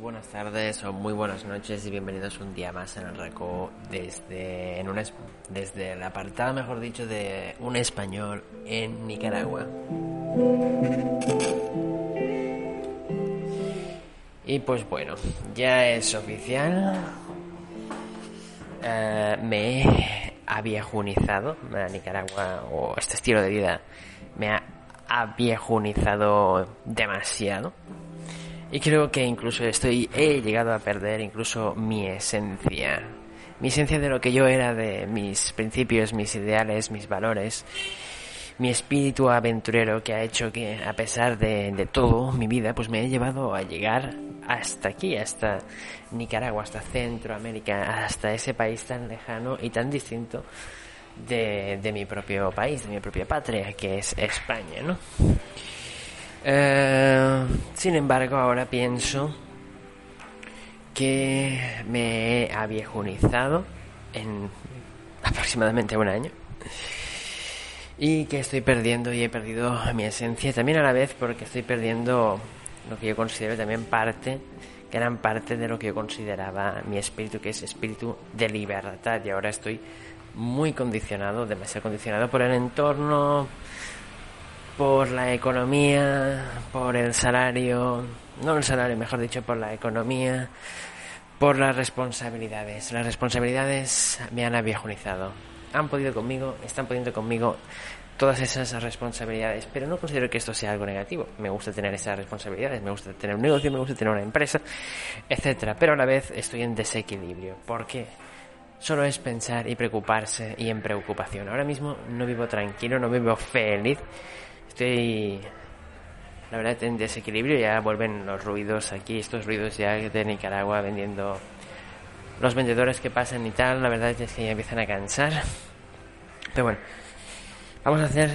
buenas tardes o muy buenas noches y bienvenidos un día más en el RACO desde, en un, desde el apartado, mejor dicho, de un español en Nicaragua. Y pues bueno, ya es oficial. Eh, me he aviejunizado Nicaragua o este estilo de vida me ha aviejunizado demasiado. Y creo que incluso estoy, he llegado a perder incluso mi esencia. Mi esencia de lo que yo era, de mis principios, mis ideales, mis valores. Mi espíritu aventurero que ha hecho que, a pesar de, de todo, mi vida, pues me ha llevado a llegar hasta aquí, hasta Nicaragua, hasta Centroamérica, hasta ese país tan lejano y tan distinto de, de mi propio país, de mi propia patria, que es España, ¿no? Eh, sin embargo, ahora pienso que me he aviejunizado en aproximadamente un año y que estoy perdiendo y he perdido mi esencia también a la vez porque estoy perdiendo lo que yo considero también parte gran parte de lo que yo consideraba mi espíritu que es espíritu de libertad. Y ahora estoy muy condicionado demasiado condicionado por el entorno por la economía, por el salario, no el salario, mejor dicho, por la economía, por las responsabilidades. Las responsabilidades me han aviejunizado. Han podido conmigo, están pudiendo conmigo todas esas responsabilidades, pero no considero que esto sea algo negativo. Me gusta tener esas responsabilidades, me gusta tener un negocio, me gusta tener una empresa, etcétera, pero a la vez estoy en desequilibrio. ¿Por qué? Solo es pensar y preocuparse y en preocupación. Ahora mismo no vivo tranquilo, no vivo feliz estoy la verdad en desequilibrio ya vuelven los ruidos aquí estos ruidos ya de Nicaragua vendiendo los vendedores que pasan y tal la verdad es que ya empiezan a cansar. Pero bueno vamos a hacer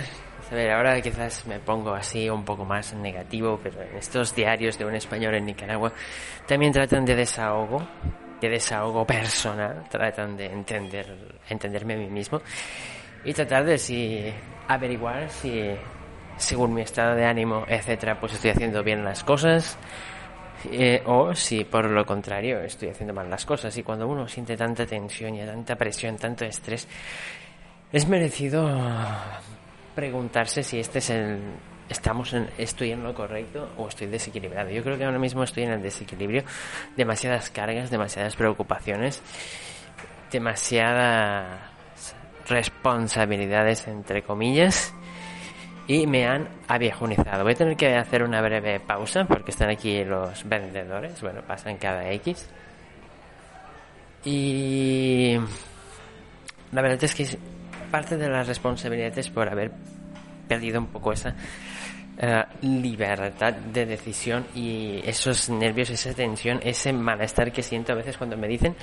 a ver ahora quizás me pongo así un poco más negativo pero en estos diarios de un español en Nicaragua también tratan de desahogo de desahogo personal tratan de entender entenderme a mí mismo y tratar de si averiguar si según mi estado de ánimo, etcétera, pues estoy haciendo bien las cosas. Eh, o si por lo contrario estoy haciendo mal las cosas. Y cuando uno siente tanta tensión y tanta presión, tanto estrés, es merecido preguntarse si este es el estamos en, estoy en lo correcto o estoy desequilibrado. Yo creo que ahora mismo estoy en el desequilibrio, demasiadas cargas, demasiadas preocupaciones, demasiadas responsabilidades entre comillas y me han aviejunizado. Voy a tener que hacer una breve pausa porque están aquí los vendedores. Bueno, pasan cada X. Y la verdad es que parte de las responsabilidades por haber perdido un poco esa eh, libertad de decisión y esos nervios, esa tensión, ese malestar que siento a veces cuando me dicen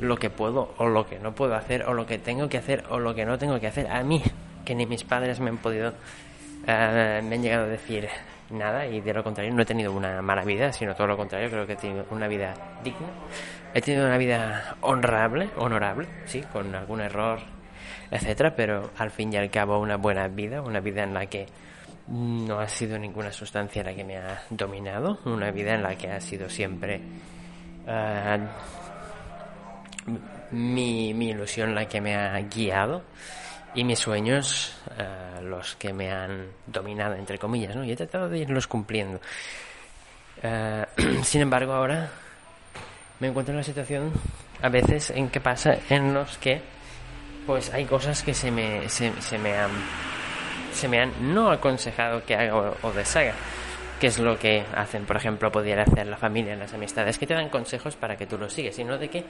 lo que puedo o lo que no puedo hacer o lo que tengo que hacer o lo que no tengo que hacer a mí, que ni mis padres me han podido eh, me han llegado a decir nada y de lo contrario no he tenido una mala vida, sino todo lo contrario, creo que he tenido una vida digna. He tenido una vida honrable, honorable, sí, con algún error, etcétera, pero al fin y al cabo una buena vida, una vida en la que no ha sido ninguna sustancia la que me ha dominado, una vida en la que ha sido siempre eh, mi, mi ilusión la que me ha guiado y mis sueños eh, los que me han dominado, entre comillas, ¿no? Y he tratado de irlos cumpliendo. Eh, sin embargo, ahora me encuentro en una situación a veces en que pasa en los que pues hay cosas que se me, se, me han se me han no aconsejado que haga o, deshaga que es lo que hacen, por ejemplo, pudiera hacer la familia, las amistades, que te dan consejos para que tú los sigues, sino de que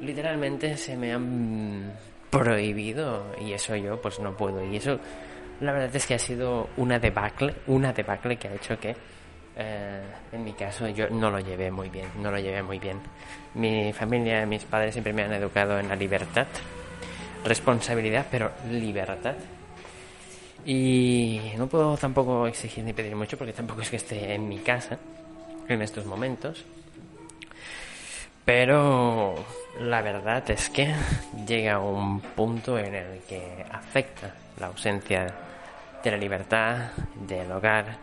literalmente se me han prohibido y eso yo pues no puedo. Y eso la verdad es que ha sido una debacle una debacle que ha hecho que eh, en mi caso yo no lo llevé muy bien no lo llevé muy bien. Mi familia mis padres siempre me han educado en la libertad responsabilidad pero libertad. Y no puedo tampoco exigir ni pedir mucho porque tampoco es que esté en mi casa en estos momentos pero la verdad es que llega un punto en el que afecta la ausencia de la libertad, del hogar,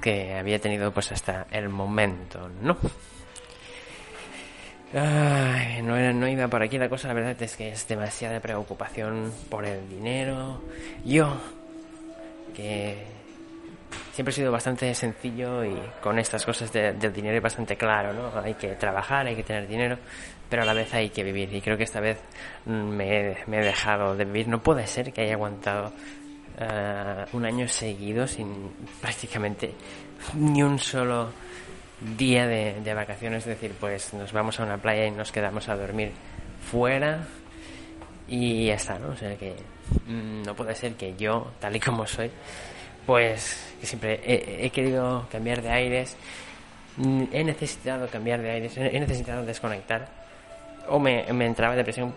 que había tenido pues hasta el momento, ¿no? Ay, no, no iba por aquí la cosa, la verdad es que es demasiada preocupación por el dinero. Yo, que siempre he sido bastante sencillo y con estas cosas del dinero es bastante claro, ¿no? Hay que trabajar, hay que tener dinero, pero a la vez hay que vivir. Y creo que esta vez me, he dejado de vivir. No puede ser que haya aguantado eh, un año seguido sin prácticamente ni un solo día de, de, vacaciones, es decir, pues nos vamos a una playa y nos quedamos a dormir fuera y ya está, ¿no? O sea que mm, no puede ser que yo, tal y como soy, pues que siempre he, querido cambiar de aires, mm, he necesitado cambiar de aires, he necesitado desconectar, o me, me entraba depresión,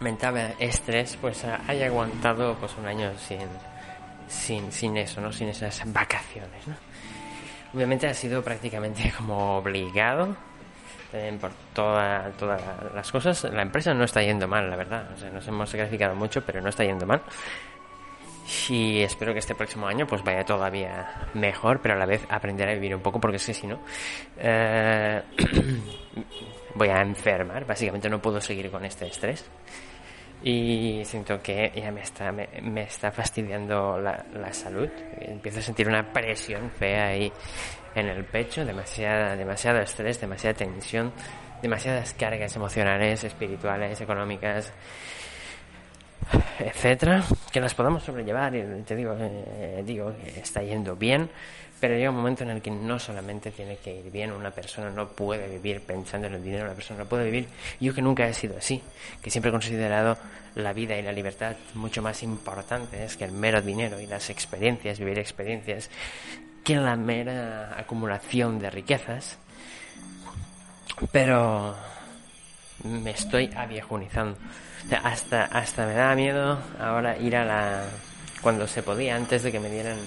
me entraba estrés, pues haya aguantado pues un año sin, sin, sin eso, ¿no? Sin esas vacaciones, ¿no? Obviamente ha sido prácticamente como obligado eh, por toda, todas las cosas. La empresa no está yendo mal, la verdad. O sea, nos hemos sacrificado mucho, pero no está yendo mal y espero que este próximo año pues vaya todavía mejor, pero a la vez aprender a vivir un poco porque es que si no eh, voy a enfermar, básicamente no puedo seguir con este estrés. Y siento que ya me está, me, está fastidiando la, la, salud, empiezo a sentir una presión fea ahí en el pecho, demasiada, demasiado estrés, demasiada tensión, demasiadas cargas emocionales, espirituales, económicas etcétera, que las podamos sobrellevar y te digo, eh, digo está yendo bien, pero llega un momento en el que no solamente tiene que ir bien, una persona no puede vivir pensando en el dinero, una persona no puede vivir, yo que nunca he sido así, que siempre he considerado la vida y la libertad mucho más importantes que el mero dinero y las experiencias, vivir experiencias, que la mera acumulación de riquezas, pero me estoy aviejunizando hasta, hasta me daba miedo ahora ir a la... cuando se podía, antes de que me dieran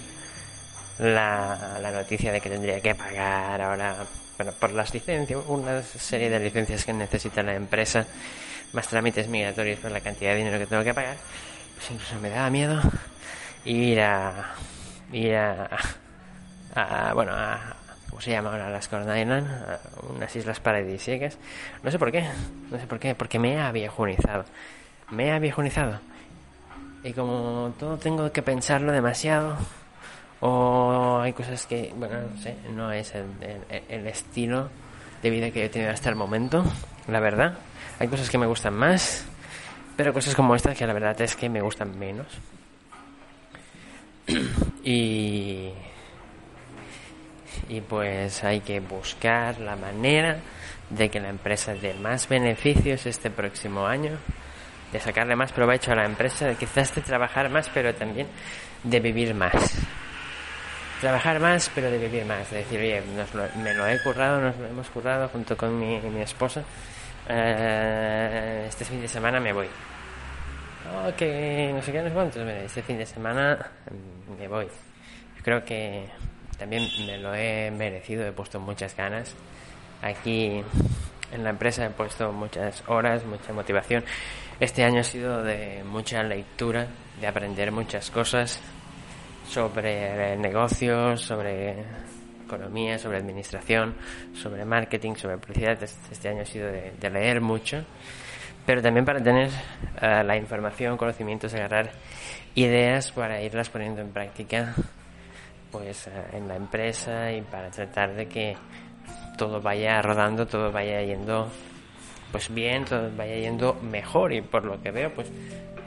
la, la noticia de que tendría que pagar ahora bueno, por las licencias, una serie de licencias que necesita la empresa, más trámites migratorios por la cantidad de dinero que tengo que pagar, pues incluso me daba miedo ir a ir a, a bueno a, ¿cómo se llama ahora? Las Corn Island, unas islas paradisíacas. No sé por qué, no sé por qué, porque me he aviejunizado. Me he aviejunizado. Y como todo tengo que pensarlo demasiado, o hay cosas que, bueno, no sé, no es el estilo de vida que he tenido hasta el momento, la verdad. Hay cosas que me gustan más, pero cosas como estas que la verdad es que me gustan menos. y y pues hay que buscar la manera de que la empresa dé más beneficios este próximo año, de sacarle más provecho a la empresa, de quizás de trabajar más, pero también de vivir más. Trabajar más, pero de vivir más. De decir, oye, me lo he currado, nos lo hemos currado junto con mi, mi esposa. Eh, este fin de semana me voy. Oh, que no sé qué, no sé cuántos. Este fin de semana me voy. creo que también me lo he merecido, he puesto muchas ganas. Aquí en la empresa he puesto muchas horas, mucha motivación. Este año ha sido de mucha lectura, de aprender muchas cosas sobre negocios, sobre economía, sobre administración, sobre marketing, sobre publicidad. Este año ha sido de, leer mucho, pero también para tener eh, la información, conocimientos, agarrar ideas para irlas poniendo en práctica pues eh, en la empresa y para tratar de que todo vaya rodando, todo vaya yendo pues bien, todo vaya yendo mejor. Y por lo que veo pues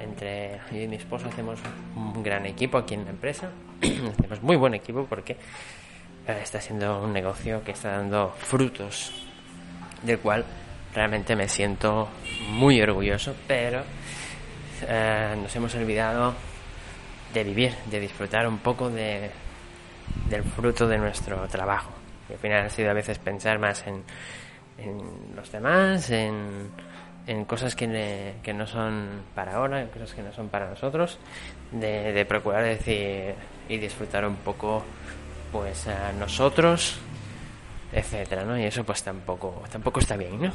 entre yo y mi esposo hacemos un gran equipo aquí en la empresa, hacemos muy buen equipo porque eh, está siendo un negocio que está dando frutos del cual realmente me siento muy orgulloso, pero eh, nos hemos olvidado de vivir, de disfrutar un poco de, del fruto de nuestro trabajo. Y al final ha sido a veces pensar más en, en los demás, en, en cosas que, que, no son para ahora, en cosas que no son para nosotros, de, de procurar decir y disfrutar un poco pues a nosotros, etcétera, ¿no? Y eso pues tampoco, tampoco está bien, ¿no?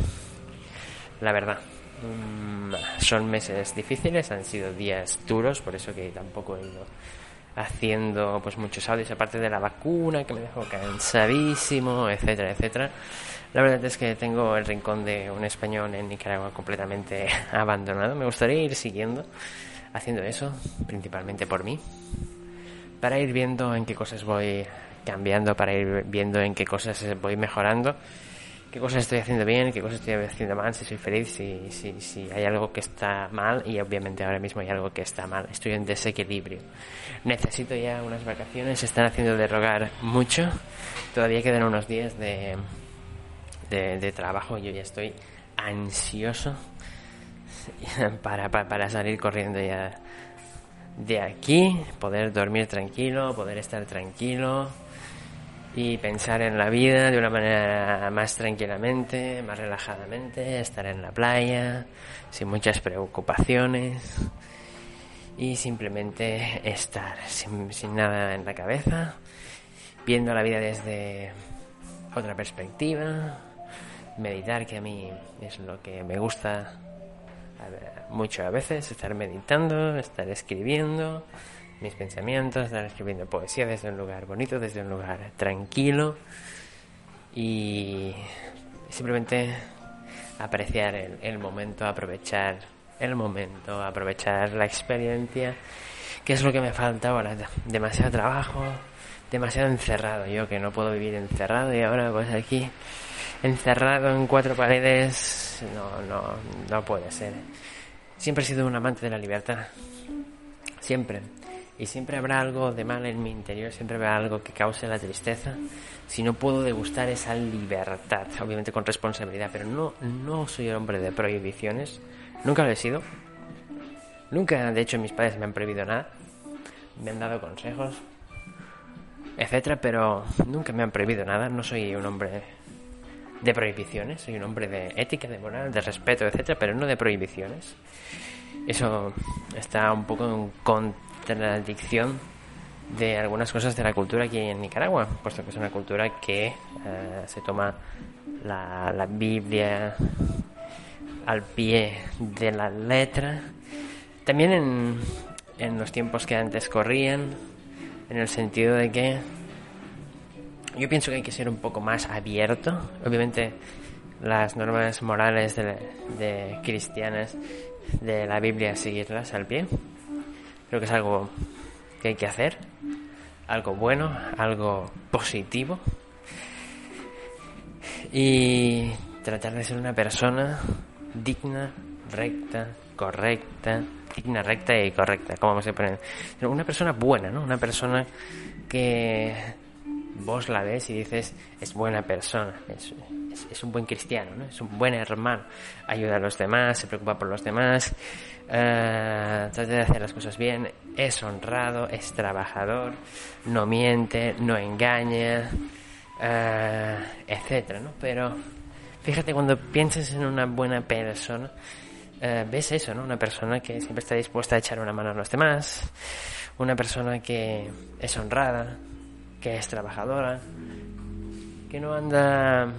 La verdad. Mm, son meses difíciles, han sido días duros, por eso que tampoco he ido haciendo pues muchos audios aparte de la vacuna que me dejó cansadísimo, etcétera, etcétera. La verdad es que tengo el rincón de un español en Nicaragua completamente abandonado. Me gustaría ir siguiendo haciendo eso, principalmente por mí, para ir viendo en qué cosas voy cambiando, para ir viendo en qué cosas voy mejorando qué cosas estoy haciendo bien, qué cosas estoy haciendo mal, si soy feliz, si, si, si hay algo que está mal y obviamente ahora mismo hay algo que está mal. Estoy en desequilibrio. Necesito ya unas vacaciones, se están haciendo derogar mucho. Todavía quedan unos días de, de, de trabajo, yo ya estoy ansioso para, para, para salir corriendo ya de aquí, poder dormir tranquilo, poder estar tranquilo y pensar en la vida de una manera más tranquilamente, más relajadamente, estar en la playa, sin muchas preocupaciones y simplemente estar sin, sin nada en la cabeza, viendo la vida desde otra perspectiva, meditar que a mí es lo que me gusta mucho a veces, estar meditando, estar escribiendo, mis pensamientos, estar escribiendo poesía desde un lugar bonito, desde un lugar tranquilo y simplemente apreciar el, momento, aprovechar el momento, aprovechar la experiencia, que es lo que me falta ahora, demasiado trabajo, demasiado encerrado, yo que no puedo vivir encerrado y ahora pues aquí encerrado en cuatro paredes, no, no, no puede ser. Siempre he sido un amante de la libertad, siempre y siempre habrá algo de mal en mi interior, siempre habrá algo que cause la tristeza. Si no puedo degustar esa libertad, obviamente con responsabilidad, pero no, no soy hombre de prohibiciones, nunca lo he sido, nunca, de hecho mis padres me han prohibido nada, me han dado consejos, etcétera, pero nunca me han prohibido nada, no soy un hombre de prohibiciones, soy un hombre de ética, de moral, de respeto, etcétera, pero no de prohibiciones. Eso está un poco en contra la adicción de algunas cosas de la cultura aquí en Nicaragua, puesto que es una cultura que eh, se toma la, la Biblia al pie de la letra. También en, en los tiempos que antes corrían, en el sentido de que yo pienso que hay que ser un poco más abierto. Obviamente las normas morales de, de cristianas de la Biblia seguirlas al pie Creo que es algo que hay que hacer, algo bueno, algo positivo. Y tratar de ser una persona digna, recta, correcta, digna, recta y correcta, como se pone. Una persona buena, ¿no? Una persona que vos la ves y dices, es buena persona, es, un buen cristiano, ¿no? Es un buen hermano, ayuda a los demás, se preocupa por los demás, eh, trata de hacer las cosas bien, es honrado, es trabajador, no miente, no engaña, uh, etcétera, ¿no? Pero fíjate cuando piensas en una buena persona, eh, ves eso, ¿no? Una persona que siempre está dispuesta a echar una mano a los demás, una persona que es honrada, que es trabajadora, que no anda,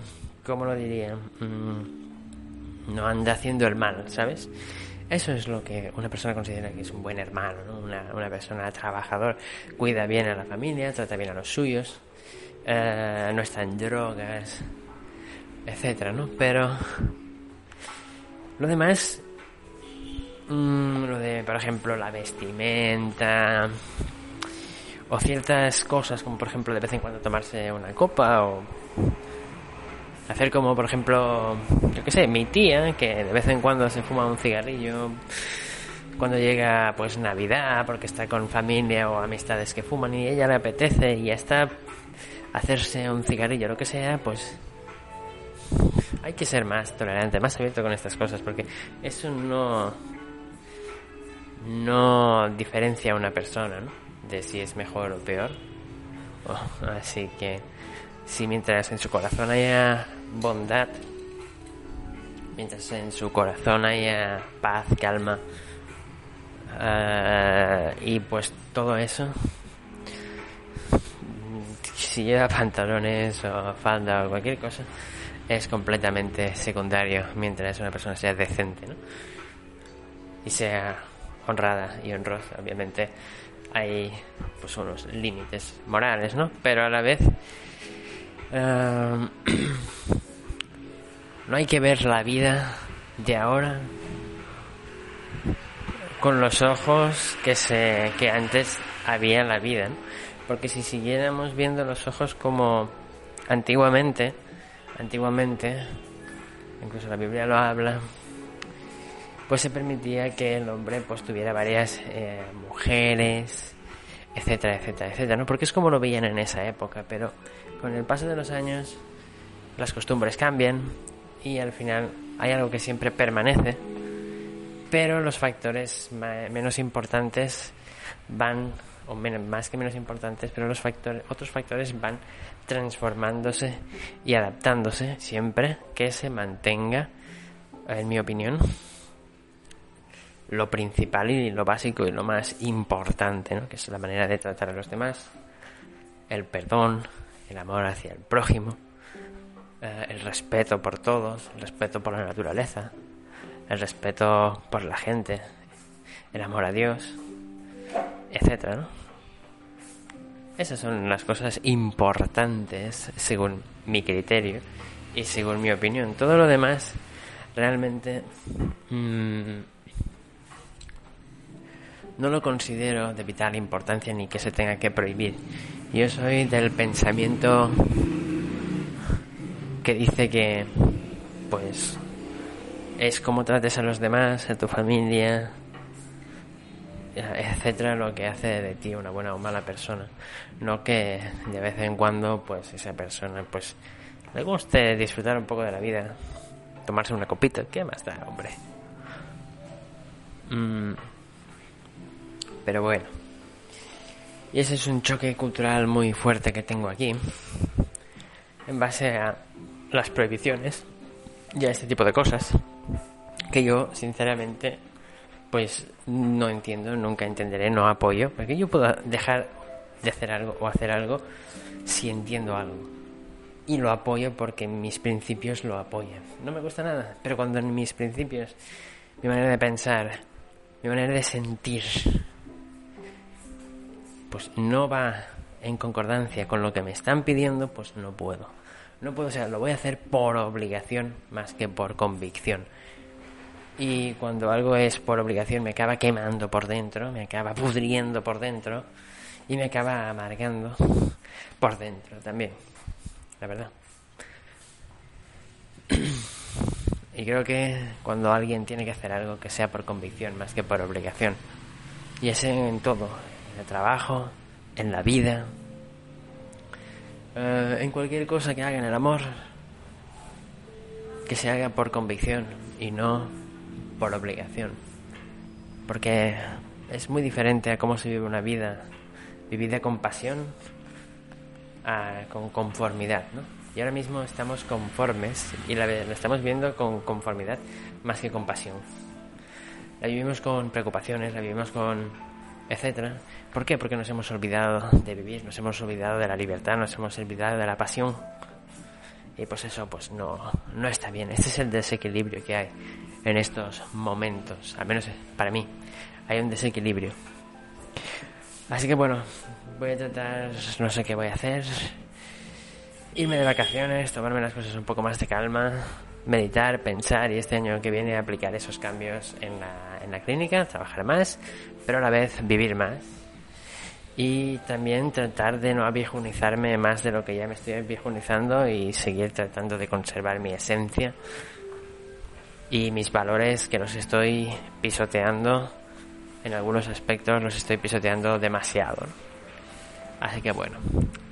¿cómo lo diría? Mm, no anda haciendo el mal, ¿sabes? Eso es lo que una persona considera que es un buen hermano, ¿no? una, persona trabajador, cuida bien a la familia, trata bien a los suyos, eh, no está en drogas, etcétera, ¿no? Pero lo demás, mmm, lo de, por ejemplo, la vestimenta o ciertas cosas, como por ejemplo de vez en cuando tomarse una copa o Hacer como, por ejemplo, yo qué sé, mi tía, que de vez en cuando se fuma un cigarrillo cuando llega pues Navidad, porque está con familia o amistades que fuman y ella le apetece y está hacerse un cigarrillo, lo que sea, pues hay que ser más tolerante, más abierto con estas cosas, porque eso no no diferencia a una persona, ¿no? De si es mejor o peor. Oh, así que si mientras en su corazón haya bondad, mientras en su corazón haya paz, calma, uh, y pues todo eso, si lleva pantalones o falda o cualquier cosa, es completamente secundario mientras una persona sea decente, ¿no? Y sea honrada y honrosa, obviamente. hay pues unos límites morales, ¿no? Pero a la vez eh, no hay que ver la vida de ahora con los ojos que se que antes había la vida, porque si siguiéramos viendo los ojos como antiguamente, antiguamente, incluso la Biblia lo habla, pues se permitía que el hombre pues tuviera varias eh, mujeres, etcétera, etcétera, etcétera, ¿no? Porque es como lo veían en esa época, pero con el paso de los años las costumbres cambian y al final hay algo que siempre permanece, pero los factores menos importantes van o menos, más que menos importantes, pero los factores, otros factores van transformándose y adaptándose siempre que se mantenga, en mi opinión, lo principal y lo básico y lo más importante, ¿no? que es la manera de tratar a los demás, el perdón, el amor hacia el prójimo, eh, el respeto por todos, el respeto por la naturaleza, el respeto por la gente, el amor a Dios, etcétera, ¿no? Esas son las cosas importantes según mi criterio y según mi opinión. Todo lo demás realmente mm, no lo considero de vital importancia ni que se tenga que prohibir. Yo soy del pensamiento que dice que, pues, es como trates a los demás, a tu familia, etcétera, lo que hace de ti una buena o mala persona. No que de vez en cuando, pues, esa persona, pues, le guste disfrutar un poco de la vida, tomarse una copita, ¿qué más da, hombre? Mm. Pero bueno. Y ese es un choque cultural muy fuerte que tengo aquí. En base a las prohibiciones y a este tipo de cosas. Que yo, sinceramente, pues no entiendo, nunca entenderé, no apoyo. Porque yo puedo dejar de hacer algo o hacer algo si entiendo algo. Y lo apoyo porque mis principios lo apoyan. No me gusta nada, pero cuando en mis principios, mi manera de pensar, mi manera de sentir, pues no va en concordancia con lo que me están pidiendo, pues no puedo. No puedo, o sea, lo voy a hacer por obligación más que por convicción. Y cuando algo es por obligación me acaba quemando por dentro, me acaba pudriendo por dentro y me acaba amargando por dentro también, la verdad. Y creo que cuando alguien tiene que hacer algo que sea por convicción más que por obligación, y ese en todo, el trabajo, en la vida, eh, en cualquier cosa que haga en el amor, que se haga por convicción y no por obligación. Porque es muy diferente a cómo se vive una vida vivida con pasión a, con conformidad, ¿no? Y ahora mismo estamos conformes y la, la estamos viendo con conformidad más que con pasión. La vivimos con preocupaciones, la vivimos con etcétera. ¿Por qué? Porque nos hemos olvidado de vivir, nos hemos olvidado de la libertad, nos hemos olvidado de la pasión. Y pues eso pues no, no está bien. Este es el desequilibrio que hay en estos momentos, al menos para mí. Hay un desequilibrio. Así que bueno, voy a tratar, no sé qué voy a hacer. Irme de vacaciones, tomarme las cosas un poco más de calma, meditar, pensar y este año que viene aplicar esos cambios en la, en la clínica, trabajar más, pero a la vez vivir más. Y también tratar de no aviejunizarme más de lo que ya me estoy aviejunizando y seguir tratando de conservar mi esencia y mis valores que los estoy pisoteando en algunos aspectos los estoy pisoteando demasiado. Así que bueno,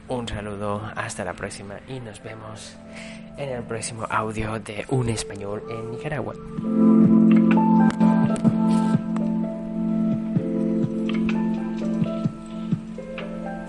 un saludo, hasta la próxima y nos vemos en el próximo audio de Un Español en Nicaragua.